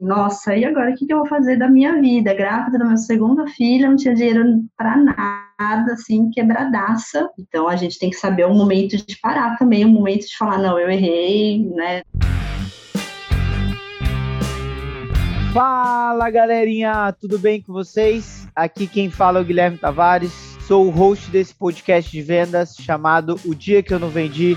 nossa, e agora o que, que eu vou fazer da minha vida? Grávida da minha segunda filha, não tinha dinheiro para nada, assim, quebradaça. Então a gente tem que saber o momento de parar também, o momento de falar, não, eu errei, né? Fala galerinha, tudo bem com vocês? Aqui quem fala é o Guilherme Tavares, sou o host desse podcast de vendas chamado O Dia Que Eu Não Vendi.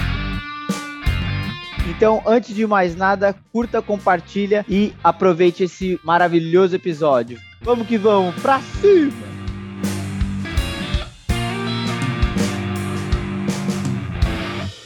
Então, antes de mais nada, curta, compartilha e aproveite esse maravilhoso episódio. Vamos que vamos, pra cima!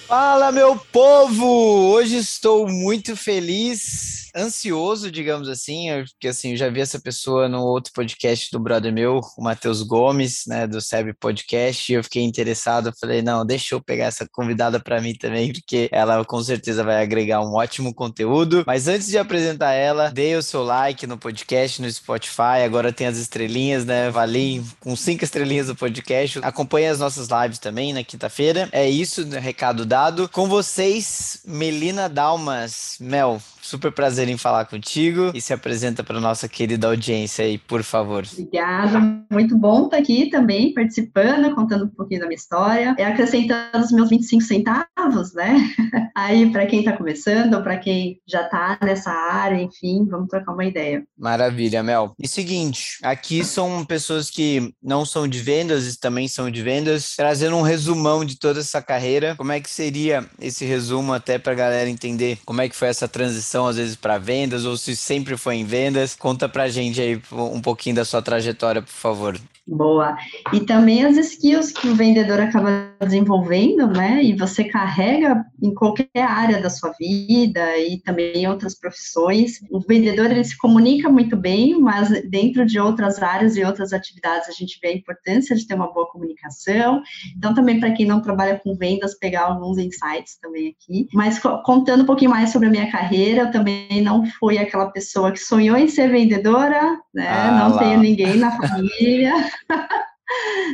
Fala, meu povo! Hoje estou muito feliz ansioso, digamos assim, porque assim, eu já vi essa pessoa no outro podcast do brother meu, o Matheus Gomes, né, do SEB Podcast, e eu fiquei interessado, eu falei, não, deixa eu pegar essa convidada para mim também, porque ela com certeza vai agregar um ótimo conteúdo. Mas antes de apresentar ela, dê o seu like no podcast, no Spotify, agora tem as estrelinhas, né, Valim, com cinco estrelinhas do podcast. Acompanhe as nossas lives também na quinta-feira. É isso, recado dado. Com vocês, Melina Dalmas. Mel, super prazer em falar contigo e se apresenta para nossa querida audiência aí, por favor. Obrigada, muito bom estar aqui também, participando, contando um pouquinho da minha história, e acrescentando os meus 25 centavos, né? Aí, para quem está começando, ou para quem já está nessa área, enfim, vamos trocar uma ideia. Maravilha, Mel. E seguinte, aqui são pessoas que não são de vendas e também são de vendas, trazendo um resumão de toda essa carreira. Como é que seria esse resumo até para a galera entender como é que foi essa transição transição às vezes para vendas ou se sempre foi em vendas. Conta pra gente aí um pouquinho da sua trajetória, por favor. Boa. E também as skills que o vendedor acaba desenvolvendo, né? E você carrega em qualquer área da sua vida e também em outras profissões. O vendedor ele se comunica muito bem, mas dentro de outras áreas e outras atividades a gente vê a importância de ter uma boa comunicação. Então também para quem não trabalha com vendas pegar alguns insights também aqui. Mas contando um pouquinho mais sobre a minha carreira, eu também não fui aquela pessoa que sonhou em ser vendedora, né? Ah, não lá. tenho ninguém na família.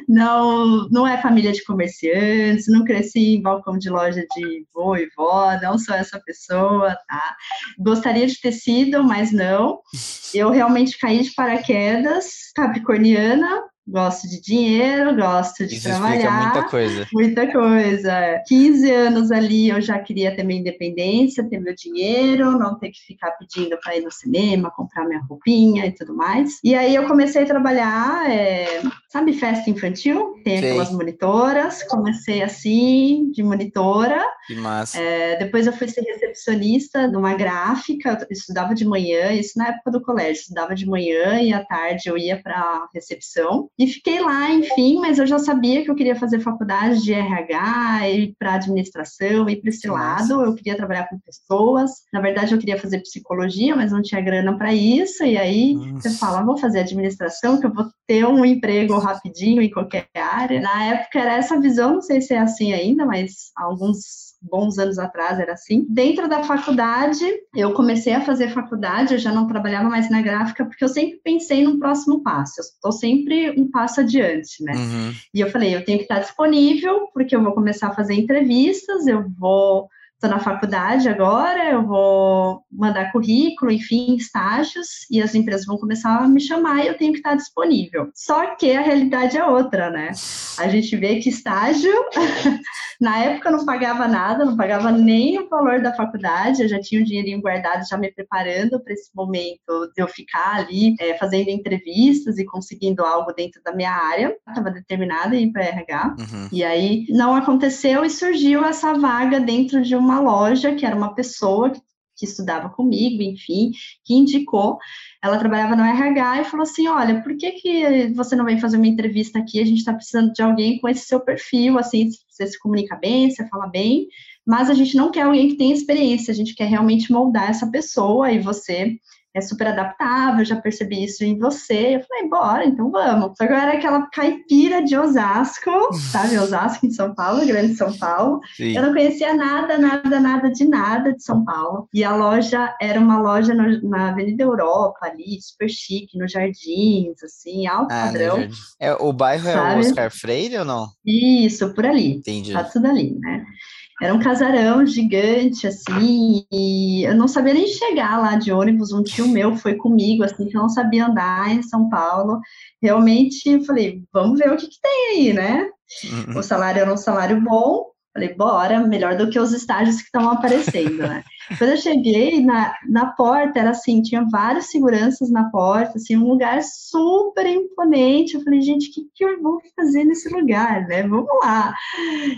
não, não é família de comerciantes, não cresci em balcão de loja de vô e vó, não sou essa pessoa, tá? Gostaria de ter sido, mas não. Eu realmente caí de paraquedas, capricorniana, gosto de dinheiro, gosto de Isso trabalhar. muita coisa. Muita coisa. 15 anos ali eu já queria ter minha independência, ter meu dinheiro, não ter que ficar pedindo para ir no cinema, comprar minha roupinha e tudo mais. E aí eu comecei a trabalhar, é, sabe, festa infantil? Tem Sim. aquelas monitoras. Comecei assim, de monitora. Que massa. É, depois eu fui ser recepcionista numa gráfica, eu estudava de manhã, isso na época do colégio, estudava de manhã e à tarde eu ia para recepção. E fiquei lá, enfim, mas eu já sabia que eu queria fazer faculdade de RH, ir para administração, ir para esse lado. Eu queria trabalhar com pessoas. Na verdade, eu queria fazer psicologia, mas não tinha grana para isso. E aí Nossa. você fala, vou fazer administração, que eu vou ter um emprego rapidinho em qualquer área. Na época era essa visão, não sei se é assim ainda, mas alguns bons anos atrás era assim. Dentro da faculdade, eu comecei a fazer faculdade, eu já não trabalhava mais na gráfica, porque eu sempre pensei num próximo passo. Eu estou sempre um passo adiante, né? Uhum. E eu falei, eu tenho que estar disponível, porque eu vou começar a fazer entrevistas, eu vou estou na faculdade agora, eu vou mandar currículo, enfim, estágios, e as empresas vão começar a me chamar e eu tenho que estar disponível. Só que a realidade é outra, né? A gente vê que estágio, na época não pagava nada, não pagava nem o valor da faculdade, eu já tinha um dinheirinho guardado, já me preparando para esse momento de eu ficar ali é, fazendo entrevistas e conseguindo algo dentro da minha área. Estava determinada em ir para RH. Uhum. E aí não aconteceu e surgiu essa vaga dentro de uma uma loja, que era uma pessoa que, que estudava comigo, enfim, que indicou. Ela trabalhava no RH e falou assim: Olha, por que, que você não vem fazer uma entrevista aqui? A gente está precisando de alguém com esse seu perfil, assim, você se comunica bem, você fala bem, mas a gente não quer alguém que tenha experiência, a gente quer realmente moldar essa pessoa e você é super adaptável, já percebi isso em você. Eu falei, bora, então vamos. Só que eu era aquela caipira de Osasco, sabe? Osasco em São Paulo, grande São Paulo. Sim. Eu não conhecia nada, nada, nada de nada de São Paulo. E a loja era uma loja no, na Avenida Europa, ali, super chique, nos jardins, assim, alto ah, padrão. É, o bairro sabe? é o Oscar Freire ou não? Isso, por ali. Entendi. Tá tudo ali, né? Era um casarão gigante, assim, e eu não sabia nem chegar lá de ônibus. Um tio meu foi comigo, assim, que eu não sabia andar em São Paulo. Realmente, eu falei, vamos ver o que, que tem aí, né? Uhum. O salário era um salário bom, Falei, bora, melhor do que os estágios que estão aparecendo, né? Quando eu cheguei na, na porta, era assim, tinha vários seguranças na porta, assim, um lugar super imponente. Eu falei, gente, o que, que eu vou fazer nesse lugar, né? Vamos lá.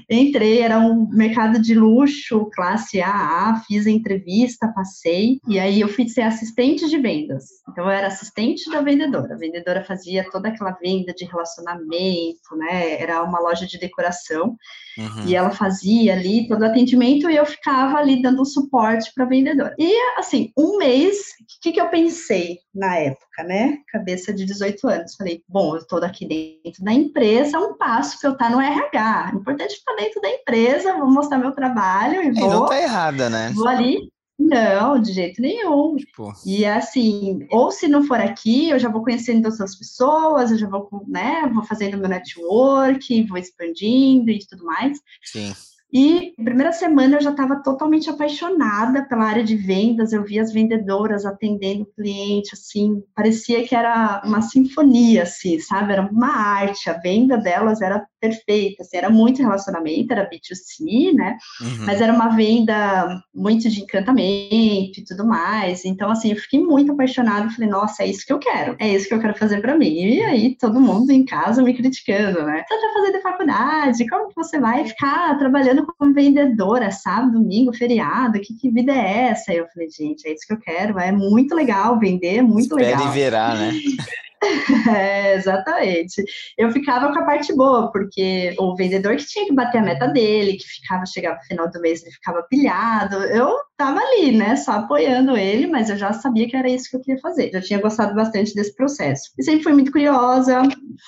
Entrei, era um mercado de luxo, classe AA, fiz a entrevista, passei, e aí eu fui ser assistente de vendas. Então, eu era assistente da vendedora. A vendedora fazia toda aquela venda de relacionamento, né? Era uma loja de decoração. Uhum. E ela fazia ali todo o atendimento e eu ficava ali dando suporte para a vendedora. E, assim, um mês, o que, que eu pensei na época, né? Cabeça de 18 anos. Falei, bom, eu estou aqui dentro da empresa, um passo para eu estar tá no RH. Importante estar dentro da empresa, vou mostrar meu trabalho e vou. E não tá errada, né? Vou ali não, de jeito nenhum. Tipo... E assim, ou se não for aqui, eu já vou conhecendo outras pessoas, eu já vou, né, vou fazendo meu network, vou expandindo e tudo mais. Sim. E na primeira semana eu já estava totalmente apaixonada pela área de vendas, eu via as vendedoras atendendo o cliente, assim, parecia que era uma sinfonia, assim, sabe? Era uma arte, a venda delas era perfeita, assim, era muito relacionamento, era B2C, né? Uhum. Mas era uma venda muito de encantamento e tudo mais. Então, assim, eu fiquei muito apaixonada, falei, nossa, é isso que eu quero, é isso que eu quero fazer para mim. E aí todo mundo em casa me criticando, né? Você tá fazendo faculdade, como que você vai ficar trabalhando como vendedora, sábado, domingo, feriado, que, que vida é essa? eu falei, gente, é isso que eu quero, é muito legal vender, é muito Espere legal. e verá, né? É, exatamente. Eu ficava com a parte boa, porque o vendedor que tinha que bater a meta dele, que ficava, chegava no final do mês, ele ficava pilhado, eu tava ali, né, só apoiando ele, mas eu já sabia que era isso que eu queria fazer. Já tinha gostado bastante desse processo. E sempre fui muito curiosa,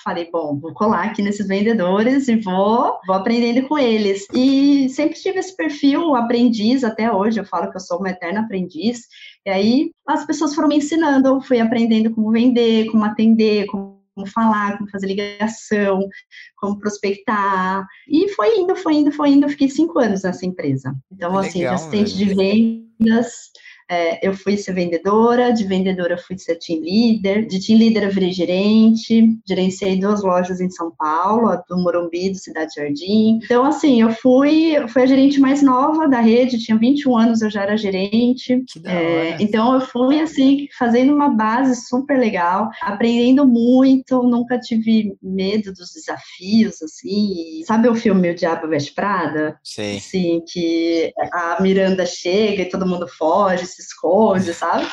falei, bom, vou colar aqui nesses vendedores e vou, vou aprendendo com eles. E sempre tive esse perfil aprendiz até hoje, eu falo que eu sou uma eterna aprendiz, e aí as pessoas foram me ensinando, eu fui aprendendo como vender, como atender, como falar, como fazer ligação, como prospectar. E foi indo, foi indo, foi indo. Eu fiquei cinco anos nessa empresa. Então, assim, assistente de vendas, é, eu fui ser vendedora, de vendedora fui ser team leader, de team leader eu virei gerente, gerenciei duas lojas em São Paulo, a do Morumbi, do Cidade Jardim. Então, assim, eu fui, fui a gerente mais nova da rede, tinha 21 anos, eu já era gerente. É, então, eu fui, assim, fazendo uma base super legal, aprendendo muito, nunca tive medo dos desafios, assim. Sabe o filme O Diabo Veste Prada? Sim. Assim, que a Miranda chega e todo mundo foge, se esconde, sabe?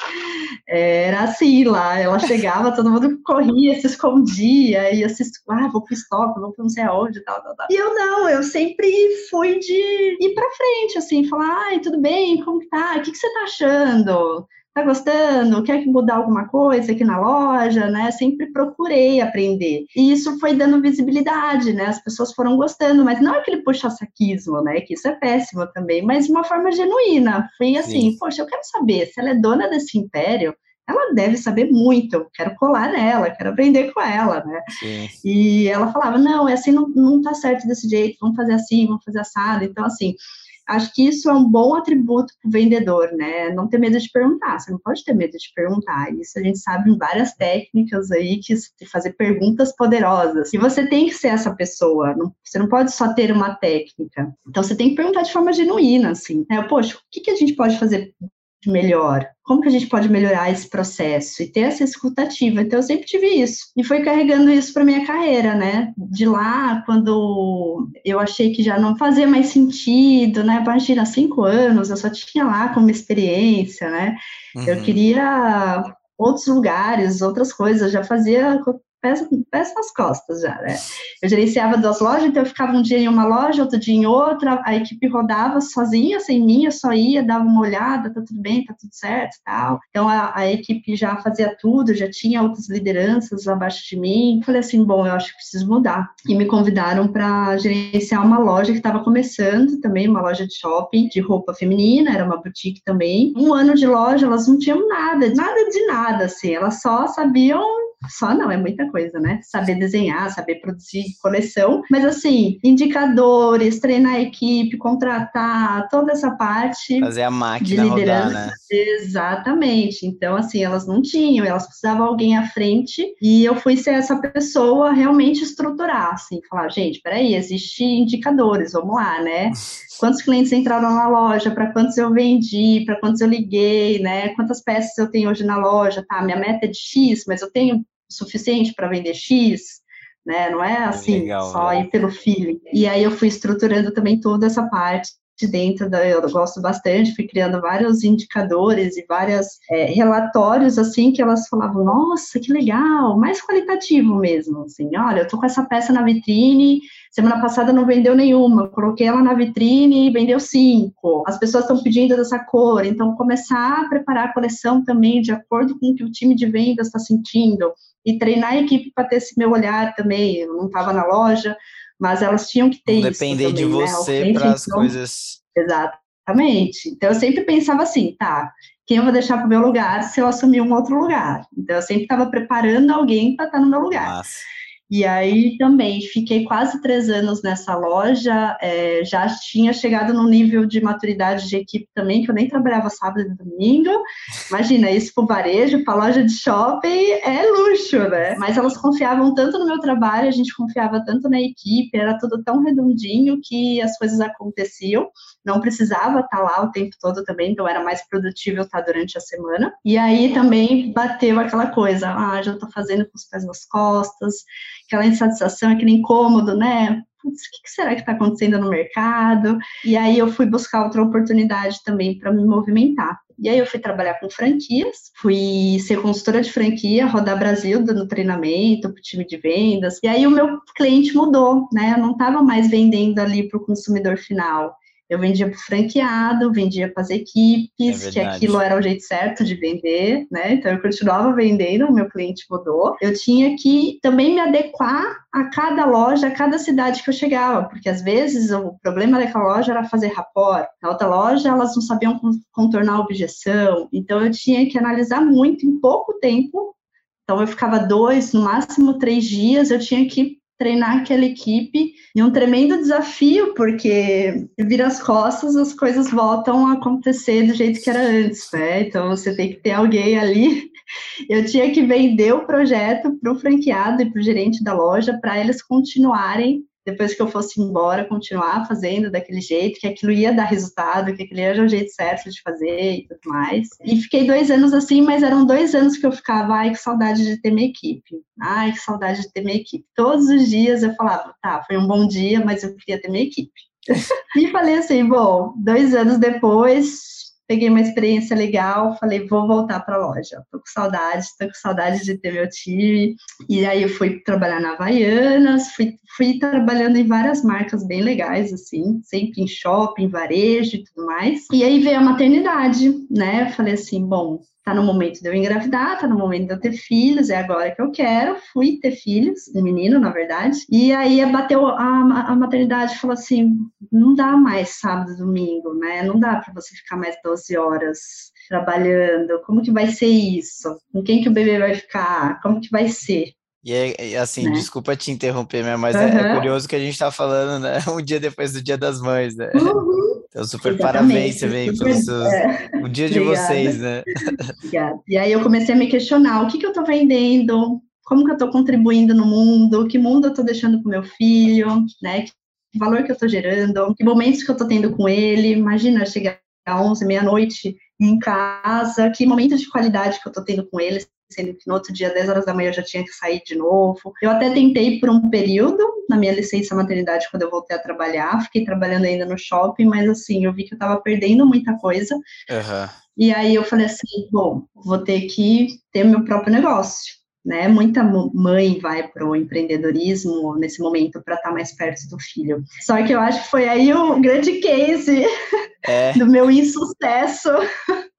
Era assim lá, ela chegava, todo mundo corria, se escondia, ia se, ah, vou pro estoque, vou pra não sei aonde, tal, tal, tal. E eu não, eu sempre fui de ir pra frente, assim, falar, ai, tudo bem, como tá? O que, que você tá achando? Tá gostando? Quer mudar alguma coisa aqui na loja, né? Sempre procurei aprender. E isso foi dando visibilidade, né? As pessoas foram gostando, mas não aquele puxa-saquismo, né? Que isso é péssimo também, mas de uma forma genuína. Foi assim, Sim. poxa, eu quero saber se ela é dona desse império, ela deve saber muito, eu quero colar nela, quero aprender com ela, né? Sim. E ela falava, não, é assim, não, não tá certo desse jeito, vamos fazer assim, vamos fazer assado. Então, assim, acho que isso é um bom atributo para o vendedor, né? Não ter medo de perguntar, você não pode ter medo de perguntar. Isso a gente sabe em várias técnicas aí que fazer perguntas poderosas. E você tem que ser essa pessoa, não, você não pode só ter uma técnica. Então você tem que perguntar de forma genuína, assim. Né? Poxa, o que, que a gente pode fazer melhor? Como que a gente pode melhorar esse processo e ter essa escutativa? Então eu sempre tive isso e fui carregando isso para minha carreira, né? De lá, quando eu achei que já não fazia mais sentido, né? Imagina, cinco anos, eu só tinha lá como experiência, né? Uhum. Eu queria outros lugares, outras coisas, eu já fazia pés nas costas já, né? Eu gerenciava duas lojas, então eu ficava um dia em uma loja, outro dia em outra, a equipe rodava sozinha, sem mim, eu só ia, dava uma olhada, tá tudo bem, tá tudo certo tal. Então a, a equipe já fazia tudo, já tinha outras lideranças abaixo de mim. Falei assim, bom, eu acho que preciso mudar. E me convidaram para gerenciar uma loja que estava começando também, uma loja de shopping de roupa feminina, era uma boutique também. Um ano de loja, elas não tinham nada, nada de nada, assim, elas só sabiam só não, é muita coisa, né? Saber desenhar, saber produzir coleção, mas assim, indicadores, treinar a equipe, contratar, toda essa parte. Fazer a máquina de liderança. Rodar, né? Exatamente. Então, assim, elas não tinham, elas precisavam alguém à frente e eu fui ser essa pessoa realmente estruturar, assim, falar, gente, peraí, existem indicadores, vamos lá, né? Quantos clientes entraram na loja, para quantos eu vendi, para quantos eu liguei, né? Quantas peças eu tenho hoje na loja, tá? Minha meta é de X, mas eu tenho suficiente para vender X, né? Não é assim, Legal, só né? ir pelo feeling. E aí eu fui estruturando também toda essa parte de dentro da, eu gosto bastante, fui criando vários indicadores e vários é, relatórios, assim, que elas falavam, nossa, que legal, mais qualitativo mesmo, assim, olha, eu tô com essa peça na vitrine, semana passada não vendeu nenhuma, coloquei ela na vitrine e vendeu cinco, as pessoas estão pedindo dessa cor, então começar a preparar a coleção também de acordo com o que o time de vendas está sentindo, e treinar a equipe para ter esse meu olhar também. Eu não estava na loja, mas elas tinham que ter Depender isso. Depender de né? você para as então, coisas. Exatamente. Então eu sempre pensava assim, tá? Quem eu vou deixar para o meu lugar se eu assumir um outro lugar? Então eu sempre estava preparando alguém para estar tá no meu lugar. Nossa. E aí também fiquei quase três anos nessa loja, é, já tinha chegado num nível de maturidade de equipe também, que eu nem trabalhava sábado e domingo. Imagina, isso para varejo, para loja de shopping, é luxo, né? Mas elas confiavam tanto no meu trabalho, a gente confiava tanto na equipe, era tudo tão redondinho que as coisas aconteciam. Não precisava estar lá o tempo todo também, então era mais produtivo estar durante a semana. E aí também bateu aquela coisa, ah, já estou fazendo com os pés nas costas, aquela insatisfação, aquele incômodo, né? Putz, o que será que está acontecendo no mercado? E aí eu fui buscar outra oportunidade também para me movimentar. E aí eu fui trabalhar com franquias, fui ser consultora de franquia, rodar Brasil dando treinamento para o time de vendas. E aí o meu cliente mudou, né? Eu não estava mais vendendo ali para o consumidor final. Eu vendia para o franqueado, vendia para as equipes, é que aquilo era o jeito certo de vender, né? Então eu continuava vendendo, o meu cliente mudou. Eu tinha que também me adequar a cada loja, a cada cidade que eu chegava, porque às vezes o problema daquela loja era fazer rapport, na outra loja elas não sabiam contornar a objeção, então eu tinha que analisar muito em pouco tempo. Então eu ficava dois, no máximo três dias, eu tinha que treinar aquela equipe e um tremendo desafio, porque vira as costas, as coisas voltam a acontecer do jeito que era antes, né? Então você tem que ter alguém ali. Eu tinha que vender o projeto para o franqueado e para o gerente da loja para eles continuarem depois que eu fosse embora, continuar fazendo daquele jeito, que aquilo ia dar resultado, que aquilo era o jeito certo de fazer e tudo mais. E fiquei dois anos assim, mas eram dois anos que eu ficava, ai, que saudade de ter minha equipe. Ai, que saudade de ter minha equipe. Todos os dias eu falava, tá, foi um bom dia, mas eu queria ter minha equipe. e falei assim, bom, dois anos depois, peguei uma experiência legal, falei, vou voltar para a loja. Tô com saudade, tô com saudade de ter meu time. E aí eu fui trabalhar na Havaianas, fui, fui trabalhando em várias marcas bem legais, assim, sempre em shopping, varejo e tudo mais. E aí veio a maternidade, né? Falei assim, bom, tá no momento de eu engravidar, tá no momento de eu ter filhos, é agora que eu quero. Fui ter filhos, um menino, na verdade. E aí bateu a, a maternidade falou assim: não dá mais sábado domingo, né? Não dá para você ficar mais 12 horas trabalhando. Como que vai ser isso? Com quem que o bebê vai ficar? Como que vai ser? E é, assim, né? desculpa te interromper, mas uhum. é, é, curioso que a gente tá falando, né? Um dia depois do Dia das Mães, né? Uhum. Então, super Exatamente. parabéns também super, seus, é. o dia de Obrigada. vocês, né? Obrigada. E aí eu comecei a me questionar, o que, que eu estou vendendo? Como que eu estou contribuindo no mundo? Que mundo eu estou deixando para o meu filho? Né? Que valor que eu estou gerando? Que momentos que eu estou tendo com ele? Imagina chegar às 11, meia-noite em casa, que momentos de qualidade que eu estou tendo com ele, sendo que no outro dia, 10 horas da manhã, eu já tinha que sair de novo. Eu até tentei por um período, na minha licença maternidade, quando eu voltei a trabalhar, fiquei trabalhando ainda no shopping, mas assim, eu vi que eu estava perdendo muita coisa. Uhum. E aí eu falei assim, bom, vou ter que ter meu próprio negócio. né? Muita mãe vai para o empreendedorismo nesse momento para estar tá mais perto do filho. Só que eu acho que foi aí o grande case é. do meu insucesso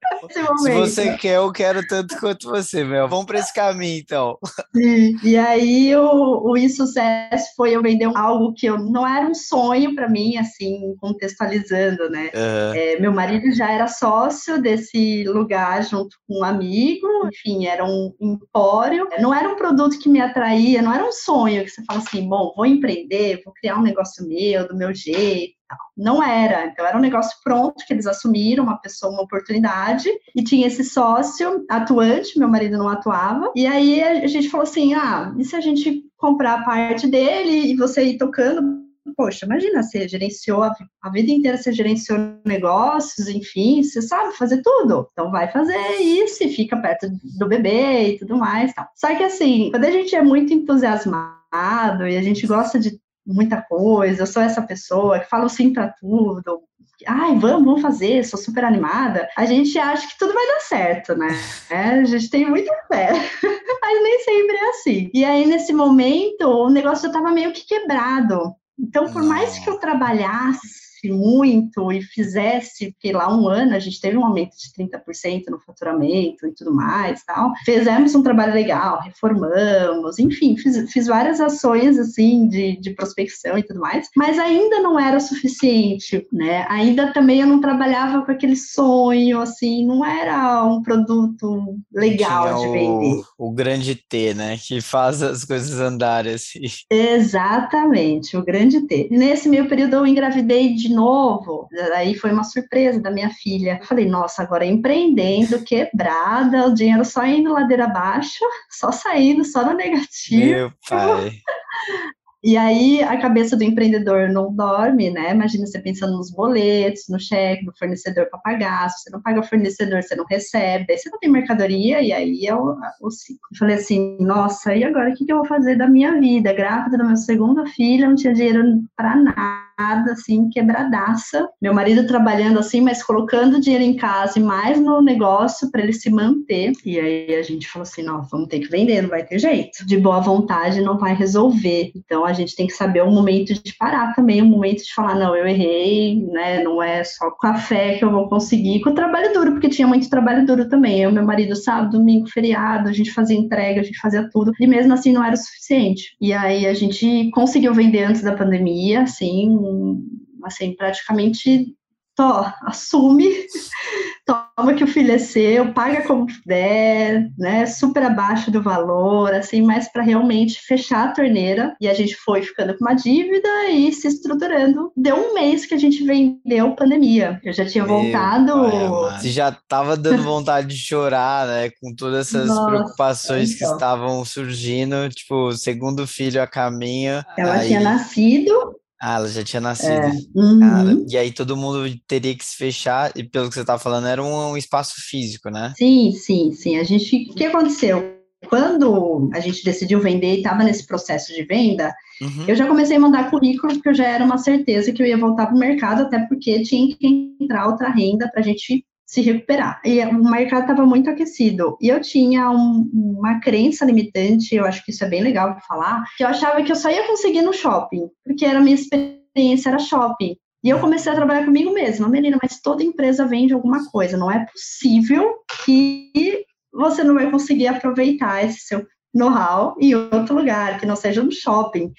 se você quer, eu quero tanto quanto você, Mel. Vamos para esse caminho, então. Sim. E aí, o, o insucesso foi eu vender algo que eu, não era um sonho para mim, assim, contextualizando, né? Uhum. É, meu marido já era sócio desse lugar junto com um amigo, enfim, era um empório. Não era um produto que me atraía, não era um sonho que você fala assim, bom, vou empreender, vou criar um negócio meu, do meu jeito não era, então era um negócio pronto que eles assumiram, uma pessoa, uma oportunidade, e tinha esse sócio atuante, meu marido não atuava, e aí a gente falou assim: ah, e se a gente comprar a parte dele e você ir tocando? Poxa, imagina, você gerenciou a, a vida inteira, você gerenciou negócios, enfim, você sabe fazer tudo. Então vai fazer isso e fica perto do bebê e tudo mais. Tal. Só que assim, quando a gente é muito entusiasmado e a gente gosta de muita coisa, eu sou essa pessoa que fala sim para tudo, ai, vamos, vamos fazer, sou super animada, a gente acha que tudo vai dar certo, né? É, a gente tem muita fé, mas nem sempre é assim. E aí, nesse momento, o negócio já estava meio que quebrado. Então, por mais que eu trabalhasse, muito e fizesse, porque lá um ano a gente teve um aumento de 30% no faturamento e tudo mais, tal. Fizemos um trabalho legal, reformamos, enfim, fiz, fiz várias ações assim de, de prospecção e tudo mais, mas ainda não era suficiente, né? Ainda também eu não trabalhava com aquele sonho, assim, não era um produto legal Tinha de vender. O, o grande T, né? Que faz as coisas andarem assim. Exatamente, o grande T. Nesse meio período eu engravidei de novo. Aí foi uma surpresa da minha filha. Eu falei, nossa, agora empreendendo, quebrada, o dinheiro só indo ladeira abaixo, só saindo, só no negativo. Meu pai. E aí a cabeça do empreendedor não dorme, né? Imagina você pensando nos boletos, no cheque, no fornecedor para pagar. Se você não paga o fornecedor, você não recebe. Daí você não tem mercadoria e aí é o, o ciclo. Eu falei assim, nossa, e agora o que, que eu vou fazer da minha vida? Grávida do meu segundo filho, não tinha dinheiro para nada assim, quebradaça. Meu marido trabalhando assim, mas colocando dinheiro em casa e mais no negócio para ele se manter. E aí a gente falou assim: não, vamos ter que vender, não vai ter jeito. De boa vontade não vai resolver. Então a gente tem que saber o momento de parar também, o momento de falar: não, eu errei, né? Não é só com a fé que eu vou conseguir, com o trabalho duro, porque tinha muito trabalho duro também. Eu, meu marido, sábado, domingo, feriado, a gente fazia entrega, a gente fazia tudo. E mesmo assim não era o suficiente. E aí a gente conseguiu vender antes da pandemia, assim, assim, praticamente to, assume, toma que o filho é seu, paga como puder, né, super abaixo do valor, assim, mas para realmente fechar a torneira. E a gente foi ficando com uma dívida e se estruturando. Deu um mês que a gente vendeu pandemia. Eu já tinha Meu voltado. Você já tava dando vontade de chorar, né, com todas essas Nossa, preocupações então. que estavam surgindo, tipo, segundo filho a caminho. Ela aí... tinha nascido ah, ela já tinha nascido. É. Uhum. E aí todo mundo teria que se fechar, e pelo que você estava falando, era um, um, espaço físico, né? Sim, sim, sim. A gente. O que aconteceu? Quando a gente decidiu vender e estava nesse processo de venda, uhum. eu já comecei a mandar currículo, porque eu já era uma certeza que eu ia voltar para o mercado, até porque tinha que entrar outra renda para a gente se recuperar. E o mercado estava muito aquecido. E eu tinha um, uma crença limitante, eu acho que isso é bem legal falar, que eu achava que eu só ia conseguir no shopping, porque era a minha experiência era shopping. E eu comecei a trabalhar comigo mesma, menina, mas toda empresa vende alguma coisa, não é possível que você não vai conseguir aproveitar esse seu know-how em outro lugar, que não seja no shopping.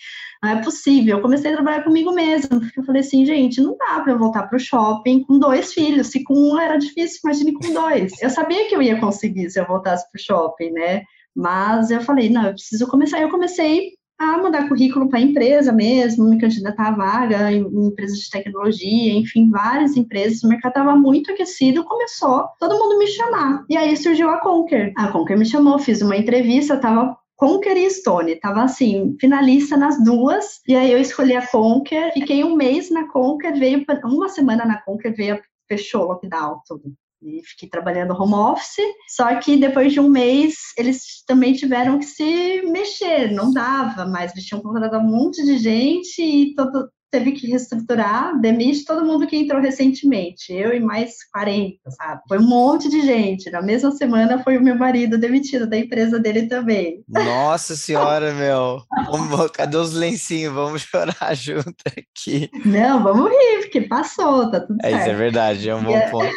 Não é possível. Eu comecei a trabalhar comigo mesma, porque eu falei assim, gente, não dá para eu voltar para o shopping com dois filhos. Se com um era difícil, imagine com dois. Eu sabia que eu ia conseguir se eu voltasse para o shopping, né? Mas eu falei, não, eu preciso começar. Eu comecei a mandar currículo para a empresa mesmo, me candidatar a vaga em, em empresas de tecnologia, enfim, várias empresas. O mercado estava muito aquecido, começou todo mundo me chamar. E aí surgiu a Conquer. A Conquer me chamou, fiz uma entrevista, estava Conquer e Stone, tava assim, finalista nas duas, e aí eu escolhi a Conquer, fiquei um mês na Conquer, veio uma semana na Conquer, veio, fechou o lockdown, tudo e fiquei trabalhando home office. Só que depois de um mês, eles também tiveram que se mexer, não dava mais. Eles tinham contratado um monte de gente e todo, teve que reestruturar, demite todo mundo que entrou recentemente, eu e mais 40, sabe? Foi um monte de gente. Na mesma semana foi o meu marido demitido da empresa dele também. Nossa senhora, meu. Vamos, cadê os lencinhos? Vamos chorar junto aqui. Não, vamos rir, porque passou, tá tudo é, certo. Isso é verdade, é um bom ponto.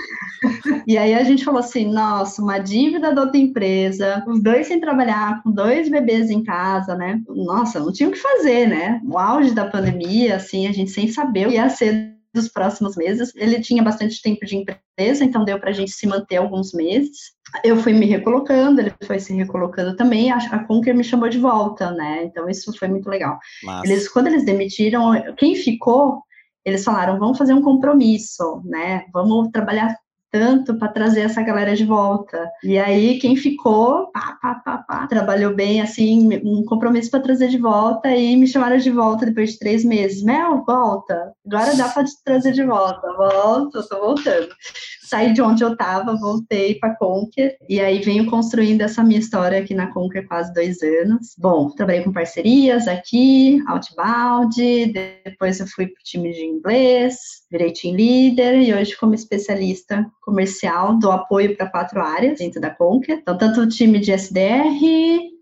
E aí a gente falou assim, nossa, uma dívida da outra empresa, os dois sem trabalhar, com dois bebês em casa, né? Nossa, não tinha o que fazer, né? O auge da pandemia, assim, a gente sem saber o que ia ser dos próximos meses. Ele tinha bastante tempo de empresa, então deu para a gente se manter alguns meses. Eu fui me recolocando, ele foi se recolocando também. A, a Conquer me chamou de volta, né? Então isso foi muito legal. Eles, quando eles demitiram, quem ficou, eles falaram: vamos fazer um compromisso, né? Vamos trabalhar tanto para trazer essa galera de volta. E aí, quem ficou, pá, pá, pá, pá, trabalhou bem, assim, um compromisso para trazer de volta, e me chamaram de volta depois de três meses. Mel, volta, agora dá para trazer de volta. Volta, tô voltando. Saí de onde eu estava, voltei para Conquer, e aí venho construindo essa minha história aqui na Conquer quase dois anos. Bom, trabalhei com parcerias aqui, Outbound, depois eu fui para o time de inglês, virei team leader, e hoje como especialista comercial do apoio para quatro áreas dentro da Conquer. Então, tanto o time de SDR,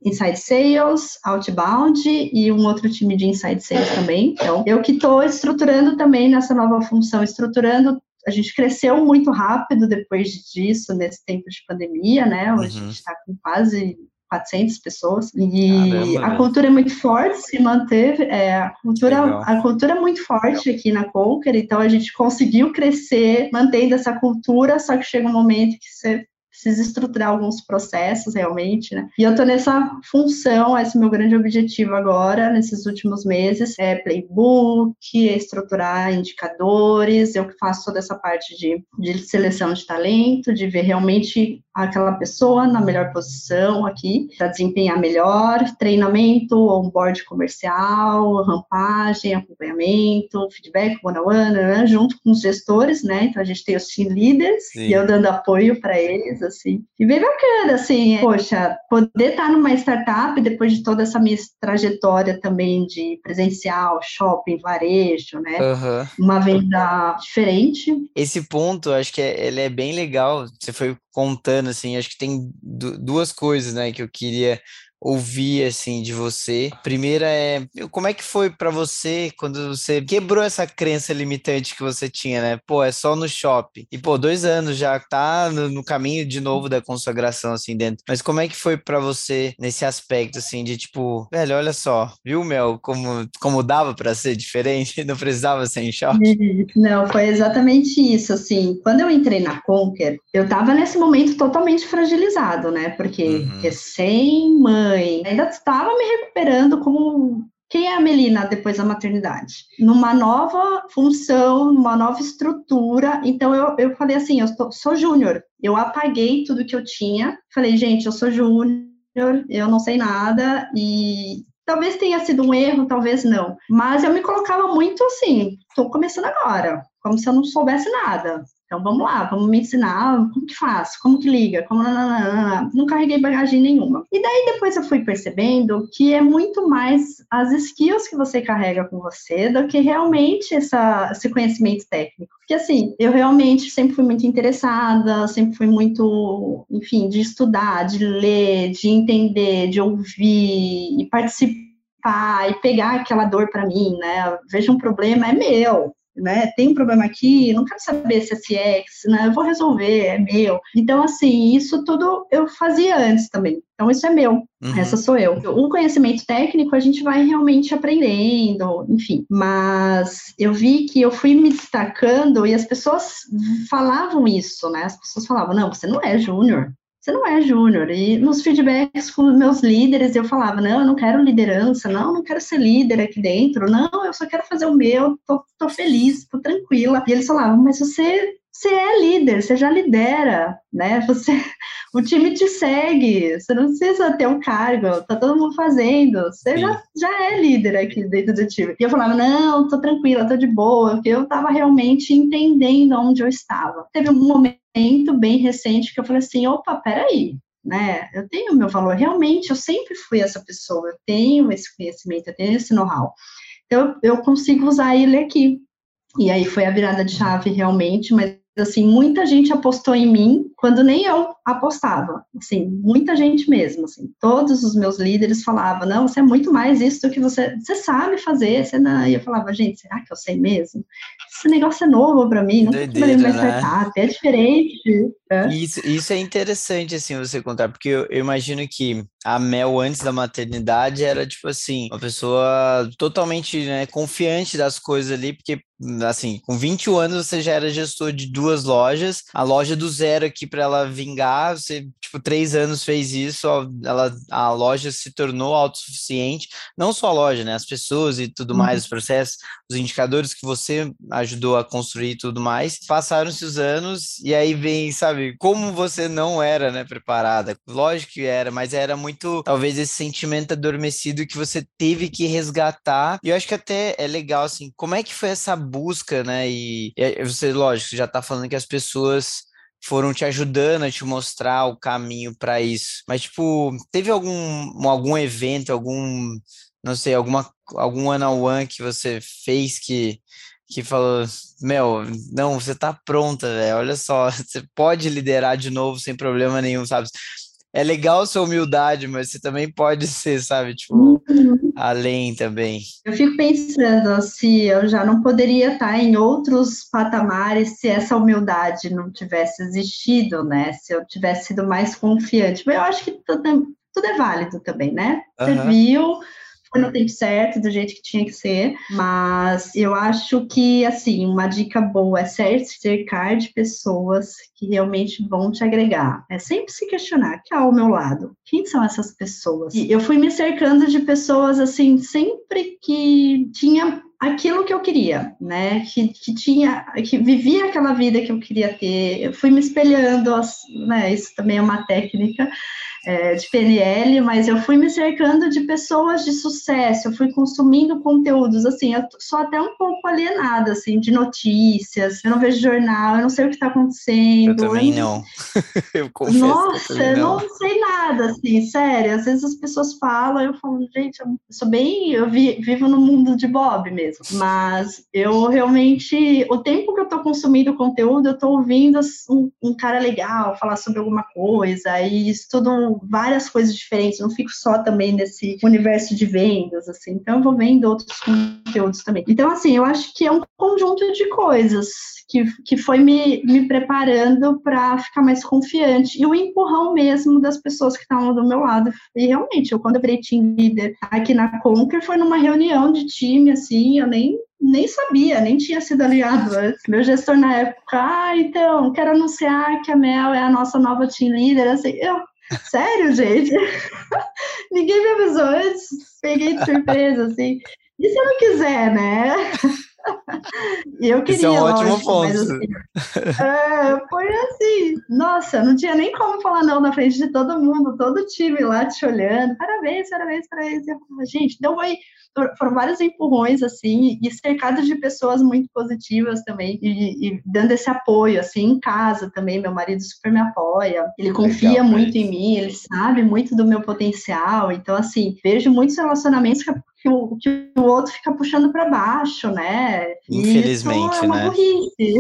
Inside Sales, Outbound e um outro time de Inside Sales também. Então, eu que estou estruturando também nessa nova função, estruturando a gente cresceu muito rápido depois disso, nesse tempo de pandemia, né? Hoje uhum. a gente está com quase 400 pessoas e Caramba, a cultura é muito forte, se manteve, é, a cultura a cultura é muito forte aqui na Conquer, então a gente conseguiu crescer mantendo essa cultura, só que chega um momento que você precisa estruturar alguns processos realmente, né? E eu tô nessa função, esse é o meu grande objetivo agora, nesses últimos meses, é playbook, é estruturar indicadores, eu que faço toda essa parte de, de seleção de talento, de ver realmente aquela pessoa na melhor posição aqui, para desempenhar melhor, treinamento, onboard comercial, rampagem, acompanhamento, feedback one-on-one, né? junto com os gestores, né? Então a gente tem os team leaders Sim. e eu dando apoio para eles, assim. E bem bacana, assim, é, poxa, poder estar numa startup depois de toda essa minha trajetória também de presencial, shopping, varejo, né? Uhum. Uma venda diferente. Esse ponto, acho que é, ele é bem legal. Você foi contando, assim, acho que tem duas coisas, né, que eu queria ouvir assim de você. Primeira é como é que foi para você quando você quebrou essa crença limitante que você tinha, né? Pô, é só no shopping. E pô, dois anos já tá no, no caminho de novo da consagração assim dentro. Mas como é que foi para você nesse aspecto assim de tipo, velho, olha só, viu Mel como como dava para ser diferente, não precisava ser em shopping? Não, foi exatamente isso assim. Quando eu entrei na Conquer, eu tava nesse momento totalmente fragilizado, né? Porque uhum. recém mãe ainda estava me recuperando como quem é a Melina depois da maternidade? Numa nova função, numa nova estrutura. Então eu, eu falei assim: eu tô, sou júnior. Eu apaguei tudo que eu tinha. Falei, gente, eu sou júnior, eu não sei nada. E talvez tenha sido um erro, talvez não. Mas eu me colocava muito assim: estou começando agora, como se eu não soubesse nada. Então vamos lá, vamos me ensinar como que faz, como que liga, como nananana. não carreguei bagagem nenhuma. E daí depois eu fui percebendo que é muito mais as skills que você carrega com você do que realmente essa, esse conhecimento técnico. Porque assim, eu realmente sempre fui muito interessada, sempre fui muito, enfim, de estudar, de ler, de entender, de ouvir e participar e pegar aquela dor para mim, né? Veja um problema, é meu né? Tem um problema aqui, não quero saber se é CX, né? Eu vou resolver, é meu. Então, assim, isso tudo eu fazia antes também. Então, isso é meu, uhum. essa sou eu. O conhecimento técnico a gente vai realmente aprendendo, enfim. Mas eu vi que eu fui me destacando e as pessoas falavam isso, né? As pessoas falavam: não, você não é júnior, você não é júnior. E nos feedbacks com meus líderes, eu falava, não, eu não quero liderança, não, eu não quero ser líder aqui dentro, não, eu só quero fazer o meu, tô, tô feliz, tô tranquila. E eles falavam, mas você, você é líder, você já lidera, né? Você, o time te segue, você não precisa ter um cargo, tá todo mundo fazendo, você já, já é líder aqui dentro do time. E eu falava, não, tô tranquila, tô de boa, porque eu tava realmente entendendo onde eu estava. Teve um momento bem recente que eu falei assim, opa, peraí, né? Eu tenho meu valor, realmente, eu sempre fui essa pessoa, eu tenho esse conhecimento, eu tenho esse know-how. Então, eu consigo usar ele aqui. E aí foi a virada de chave realmente, mas assim, muita gente apostou em mim quando nem eu apostava, assim, muita gente mesmo, assim, todos os meus líderes falavam, não, você é muito mais isso do que você, você sabe fazer, você não, e eu falava, gente, será que eu sei mesmo? Esse negócio é novo para mim, não Doideira, mais né? é diferente. É. Isso, isso é interessante, assim, você contar, porque eu, eu imagino que a Mel, antes da maternidade, era, tipo assim, uma pessoa totalmente né, confiante das coisas ali, porque assim, com 21 anos você já era gestor de duas lojas, a loja do zero aqui para ela vingar, você, tipo, três anos fez isso, ela, a loja se tornou autossuficiente, não só a loja, né, as pessoas e tudo mais, uhum. os processos, os indicadores que você ajudou a construir e tudo mais, passaram-se os anos e aí vem, sabe, como você não era, né, preparada, lógico que era, mas era muito, talvez, esse sentimento adormecido que você teve que resgatar, e eu acho que até é legal, assim, como é que foi essa busca, né? E, e você, lógico, já tá falando que as pessoas foram te ajudando a te mostrar o caminho para isso. Mas, tipo, teve algum, algum evento, algum, não sei, alguma, algum one-on-one que você fez que, que falou, Mel, não, você tá pronta, velho, olha só, você pode liderar de novo sem problema nenhum, sabe? É legal sua humildade, mas você também pode ser, sabe, tipo, uhum. além também. Eu fico pensando se eu já não poderia estar em outros patamares se essa humildade não tivesse existido, né? Se eu tivesse sido mais confiante. Mas eu acho que tudo, tudo é válido também, né? Você uhum. viu, foi no tempo certo, do jeito que tinha que ser, mas eu acho que, assim, uma dica boa é cercar de pessoas que realmente vão te agregar. É sempre se questionar, que é ao meu lado, quem são essas pessoas? E eu fui me cercando de pessoas, assim, sempre que tinha aquilo que eu queria, né? Que, que tinha, que vivia aquela vida que eu queria ter. Eu fui me espelhando, né? Isso também é uma técnica é, de PNL, mas eu fui me cercando de pessoas de sucesso, eu fui consumindo conteúdos, assim, eu sou até um pouco alienada, assim, de notícias, eu não vejo jornal, eu não sei o que está acontecendo. Eu também eu... não, eu confesso Nossa, eu, não. não. sei nada, assim, sério, às vezes as pessoas falam, eu falo, gente, eu sou bem, eu vi, vivo no mundo de Bob mesmo, mas eu realmente, o tempo que eu estou consumindo conteúdo, eu estou ouvindo um, um cara legal falar sobre alguma coisa, e estudo várias coisas diferentes, não fico só também nesse universo de vendas, assim, então eu vou vendo outros conteúdos também. Então, assim, eu acho que é um conjunto de coisas que, que foi me, me preparando para ficar mais confiante, e o empurrão mesmo das pessoas que estavam do meu lado. E realmente, eu quando eu virei team leader aqui na Conquer, foi numa reunião de time, assim, eu nem nem sabia, nem tinha sido aliado antes. Meu gestor na época, ah, então, quero anunciar que a Mel é a nossa nova team leader, assim, eu, Sério, gente? Ninguém me avisou antes. Peguei de surpresa, assim. E se eu não quiser, né? eu queria, Isso é um ótimo lógico, ponto. Mas, assim, é, foi assim, nossa, não tinha nem como falar não na frente de todo mundo, todo o time lá te olhando, parabéns, parabéns, parabéns. Eu falava, gente, deu foi foram vários empurrões, assim, e cercados de pessoas muito positivas também, e, e, dando esse apoio, assim, em casa também, meu marido super me apoia, ele confia Legal, muito em mim, ele sabe muito do meu potencial, então, assim, vejo muitos relacionamentos que, que, o, que o outro fica puxando para baixo, né? Infelizmente, é uma né? burrice.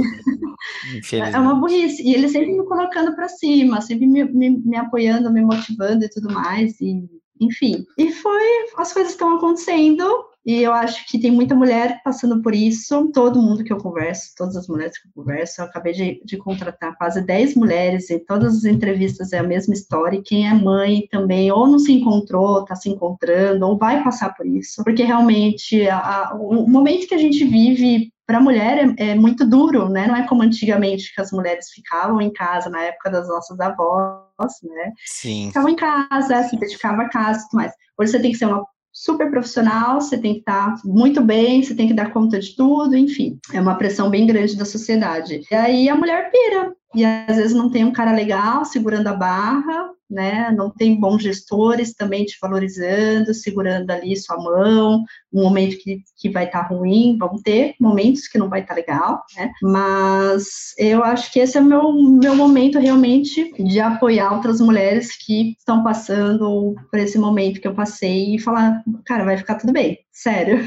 É uma burrice, e ele sempre me colocando para cima, sempre me, me, me apoiando, me motivando e tudo mais, e enfim. E foi, as coisas estão acontecendo, e eu acho que tem muita mulher passando por isso. Todo mundo que eu converso, todas as mulheres que eu converso, eu acabei de, de contratar quase 10 mulheres, e todas as entrevistas é a mesma história. E quem é mãe também, ou não se encontrou, está se encontrando, ou vai passar por isso. Porque realmente, a, a, o momento que a gente vive para a mulher é, é, muito duro, né? Não é como antigamente que as mulheres ficavam em casa na época das nossas avós, né? Sim. Ficavam em casa, se dedicavam a casa e tudo mais. Hoje você tem que ser uma super profissional, você tem que estar muito bem, você tem que dar conta de tudo, enfim. É uma pressão bem grande da sociedade. E aí a mulher pira, e às vezes não tem um cara legal segurando a barra, né? Não tem bons gestores também te valorizando, segurando ali sua mão, um momento que, que vai estar tá ruim, vão ter momentos que não vai estar tá legal, né? Mas eu acho que esse é o meu, meu momento realmente de apoiar outras mulheres que estão passando por esse momento que eu passei e falar, cara, vai ficar tudo bem, sério.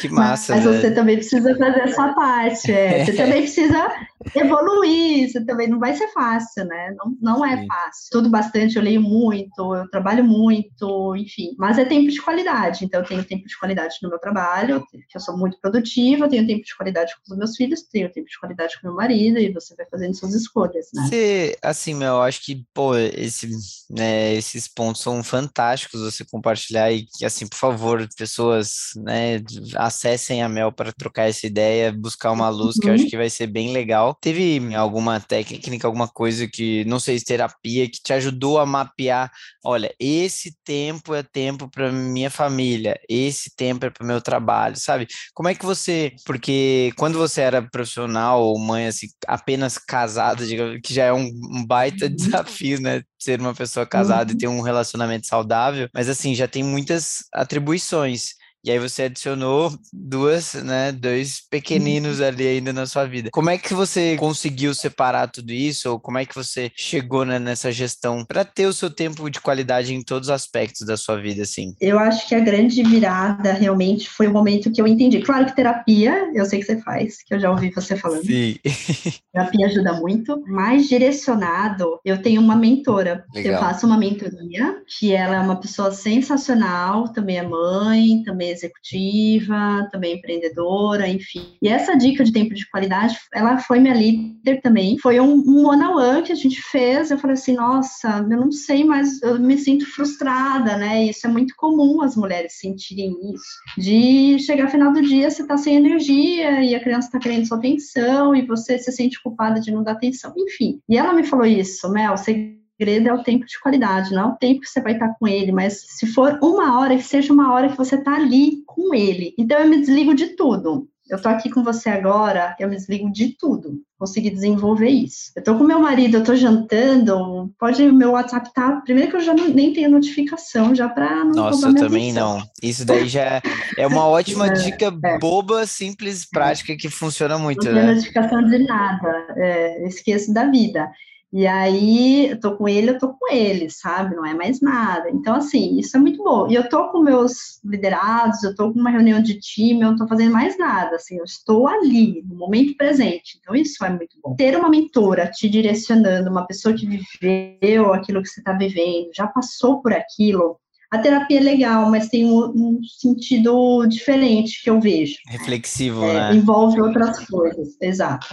Que massa, Mas, mas você também precisa fazer essa parte, é. Você também precisa evoluir, você também não vai ser fácil, né? Não, não é fácil. Estudo bastante, eu leio muito, eu trabalho muito, enfim. Mas é tempo de qualidade, então eu tenho tempo de qualidade no meu trabalho, que eu sou muito produtiva, eu tenho tempo de qualidade com os meus filhos, tenho tempo de qualidade com meu marido, e você vai fazendo suas escolhas, né? Você, assim, meu, eu acho que, pô, esse, né, esses pontos são fantásticos você compartilhar e, assim, por favor, pessoas, né, acessem a Mel para trocar essa ideia, buscar uma luz, uhum. que eu acho uhum. que vai ser bem legal. Teve alguma técnica, alguma coisa que, não sei se terapia, que te ajudou a mapear, olha, esse tempo é tempo para minha família, esse tempo é para o meu trabalho, sabe? Como é que você, porque quando você era profissional ou mãe, assim, apenas casada, que já é um, um baita desafio, né? Ser uma pessoa casada uhum. e ter um relacionamento saudável, mas assim, já tem muitas atribuições. E aí você adicionou duas, né, dois pequeninos uhum. ali ainda na sua vida. Como é que você conseguiu separar tudo isso? Ou como é que você chegou né, nessa gestão para ter o seu tempo de qualidade em todos os aspectos da sua vida, assim? Eu acho que a grande virada realmente foi o momento que eu entendi. Claro que terapia, eu sei que você faz, que eu já ouvi você falando. Sim. terapia ajuda muito. Mais direcionado, eu tenho uma mentora. Legal. Eu faço uma mentoria, que ela é uma pessoa sensacional, também é mãe, também é executiva, também empreendedora, enfim. E essa dica de tempo de qualidade, ela foi minha líder também. Foi um, um one-on-one que a gente fez. Eu falei assim, nossa, eu não sei, mas eu me sinto frustrada, né? Isso é muito comum as mulheres sentirem isso. De chegar ao final do dia, você tá sem energia e a criança tá querendo sua atenção e você se sente culpada de não dar atenção. Enfim. E ela me falou isso, Mel, você segredo é o tempo de qualidade, não é o tempo que você vai estar com ele, mas se for uma hora, que seja uma hora que você está ali com ele. Então eu me desligo de tudo. Eu tô aqui com você agora, eu me desligo de tudo. Consegui desenvolver isso. Eu tô com meu marido, eu tô jantando, pode o meu WhatsApp tá. Primeiro que eu já não, nem tenho notificação, já para não Nossa, eu também atenção. não. Isso daí já é uma ótima é, dica é. boba, simples, prática que funciona muito. Não né? tem notificação de nada. É, esqueço da vida. E aí, eu tô com ele, eu tô com ele, sabe? Não é mais nada. Então, assim, isso é muito bom. E eu tô com meus liderados, eu tô com uma reunião de time, eu não tô fazendo mais nada, assim, eu estou ali, no momento presente. Então, isso é muito bom. Ter uma mentora te direcionando, uma pessoa que viveu aquilo que você está vivendo, já passou por aquilo, a terapia é legal, mas tem um, um sentido diferente que eu vejo. Reflexivo, é, né? Envolve outras coisas, exato.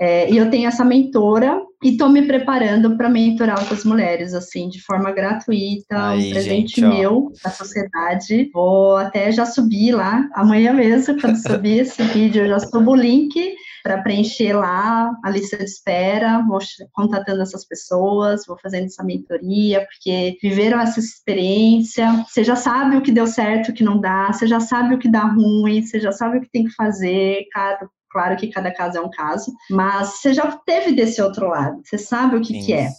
É, e eu tenho essa mentora e estou me preparando para mentorar outras mulheres, assim, de forma gratuita, Aí, um presente gente, meu da sociedade. Vou até já subir lá, amanhã mesmo, quando subir esse vídeo, eu já subo o link para preencher lá a lista de espera, vou contatando essas pessoas, vou fazendo essa mentoria, porque viveram essa experiência, você já sabe o que deu certo, o que não dá, você já sabe o que dá ruim, você já sabe o que tem que fazer, cada Claro que cada caso é um caso, mas você já teve desse outro lado, você sabe o que, que é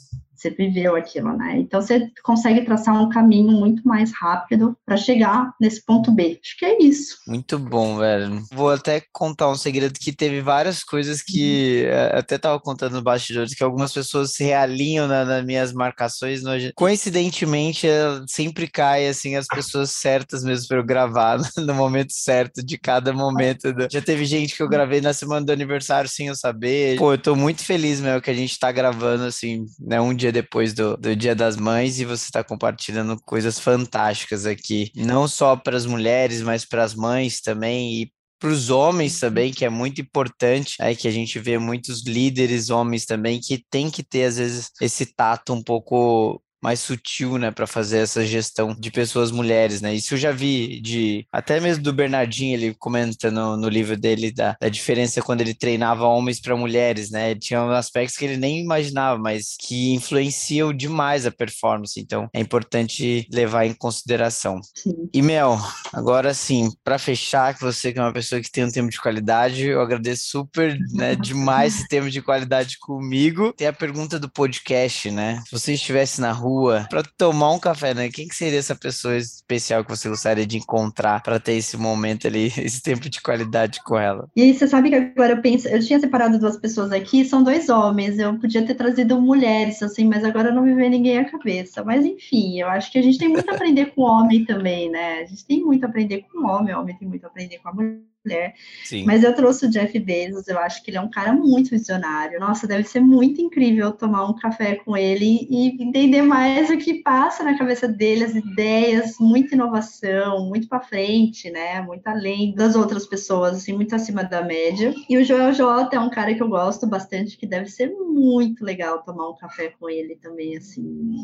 você viveu aquilo, né? Então você consegue traçar um caminho muito mais rápido para chegar nesse ponto B. Acho que é isso. Muito bom, velho. Vou até contar um segredo que teve várias coisas que uhum. até tava contando no bastidores que algumas pessoas se realinham na, nas minhas marcações. No... Coincidentemente, sempre cai assim as pessoas certas mesmo para eu gravar no momento certo de cada momento. Do... Já teve gente que eu gravei na semana do aniversário sem eu saber. Pô, eu tô muito feliz, meu, que a gente tá gravando assim, né, um dia depois do, do Dia das Mães e você está compartilhando coisas fantásticas aqui, não só para as mulheres, mas para as mães também e para os homens também, que é muito importante, aí que a gente vê muitos líderes homens também que tem que ter às vezes esse tato um pouco mais sutil, né, para fazer essa gestão de pessoas mulheres, né? Isso eu já vi de até mesmo do Bernardinho, ele comenta no, no livro dele da, da diferença quando ele treinava homens para mulheres, né? Tinha aspectos que ele nem imaginava, mas que influenciam demais a performance. Então, é importante levar em consideração. Sim. E Mel, agora sim, para fechar, que você que é uma pessoa que tem um tempo de qualidade, eu agradeço super, né, demais esse tempo de qualidade comigo. Tem a pergunta do podcast, né? Se você estivesse na rua rua para tomar um café, né? Quem que seria essa pessoa especial que você gostaria de encontrar para ter esse momento ali, esse tempo de qualidade com ela? E aí, você sabe que agora eu penso, eu tinha separado duas pessoas aqui, são dois homens, eu podia ter trazido mulheres, assim, mas agora não me vê ninguém à cabeça. Mas enfim, eu acho que a gente tem muito a aprender com o homem também, né? A gente tem muito a aprender com o homem, o homem tem muito a aprender com a mulher mulher. Sim. Mas eu trouxe o Jeff Bezos, eu acho que ele é um cara muito visionário. Nossa, deve ser muito incrível tomar um café com ele e entender mais o que passa na cabeça dele, as ideias, muita inovação, muito para frente, né? Muito além das outras pessoas, assim, muito acima da média. E o Joel J é um cara que eu gosto bastante, que deve ser muito legal tomar um café com ele também, assim,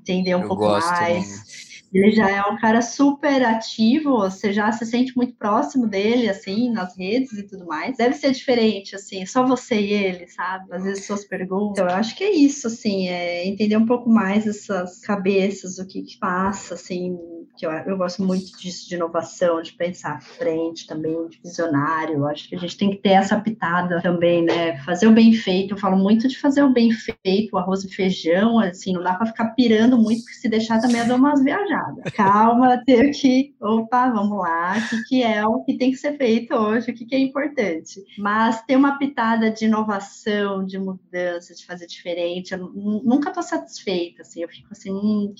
entender um eu pouco mais. Ele já é um cara super ativo, você já se sente muito próximo dele, assim, nas redes e tudo mais. Deve ser diferente, assim, só você e ele, sabe? Às vezes suas perguntas. Então, eu acho que é isso, assim, é entender um pouco mais essas cabeças, o que que passa, assim, que eu, eu gosto muito disso, de inovação, de pensar à frente também, de visionário. Eu acho que a gente tem que ter essa pitada também, né? Fazer o bem feito. Eu falo muito de fazer o bem feito, o arroz e feijão, assim, não dá para ficar pirando muito, porque se deixar também eu dou umas viajadas. Calma, ter que, opa, vamos lá, o que, que é o que tem que ser feito hoje, o que, que é importante. Mas ter uma pitada de inovação, de mudança, de fazer diferente, eu nunca estou satisfeita, assim, eu fico assim, hum,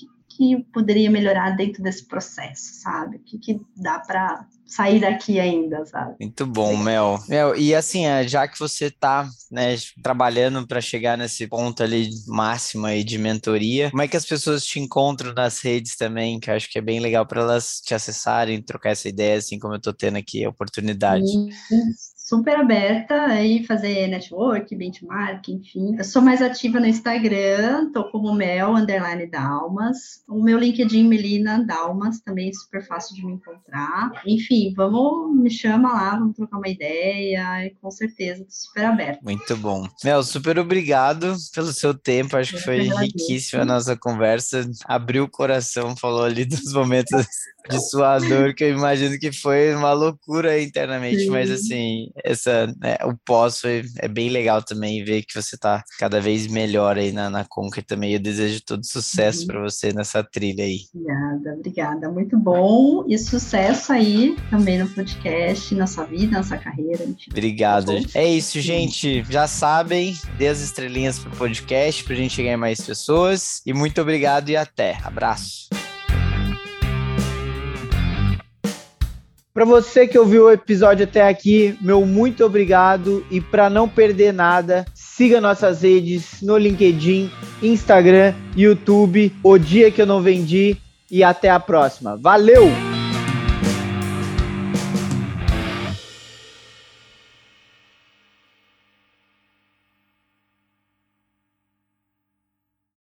poderia melhorar dentro desse processo, sabe? O que, que dá para sair daqui ainda, sabe? Muito bom, Mel. Mel, e assim, é, já que você está né, trabalhando para chegar nesse ponto ali máximo aí de mentoria, como é que as pessoas te encontram nas redes também? Que eu acho que é bem legal para elas te acessarem, trocar essa ideia, assim como eu estou tendo aqui a oportunidade. Isso super aberta aí fazer network, benchmark, enfim. Eu sou mais ativa no Instagram, tô como Mel underline Dalmas. O meu LinkedIn Melina Dalmas também é super fácil de me encontrar. Enfim, vamos me chama lá, vamos trocar uma ideia e com certeza tô super aberta. Muito bom. Mel, super obrigado pelo seu tempo. Acho que foi riquíssima a nossa conversa. Abriu o coração, falou ali dos momentos de sua dor, que eu imagino que foi uma loucura internamente, Sim. mas assim, essa, né, o pós foi, é bem legal também ver que você tá cada vez melhor aí na, na Conquer também. Eu desejo todo sucesso uhum. para você nessa trilha aí. Obrigada, obrigada. Muito bom e sucesso aí também no podcast, na sua vida, na sua carreira. Obrigado. É isso, gente. Já sabem, dê as estrelinhas pro podcast pra gente chegar em mais pessoas. E muito obrigado e até. Abraço. Para você que ouviu o episódio até aqui, meu muito obrigado e para não perder nada, siga nossas redes no LinkedIn, Instagram, YouTube, O Dia que eu não vendi e até a próxima. Valeu!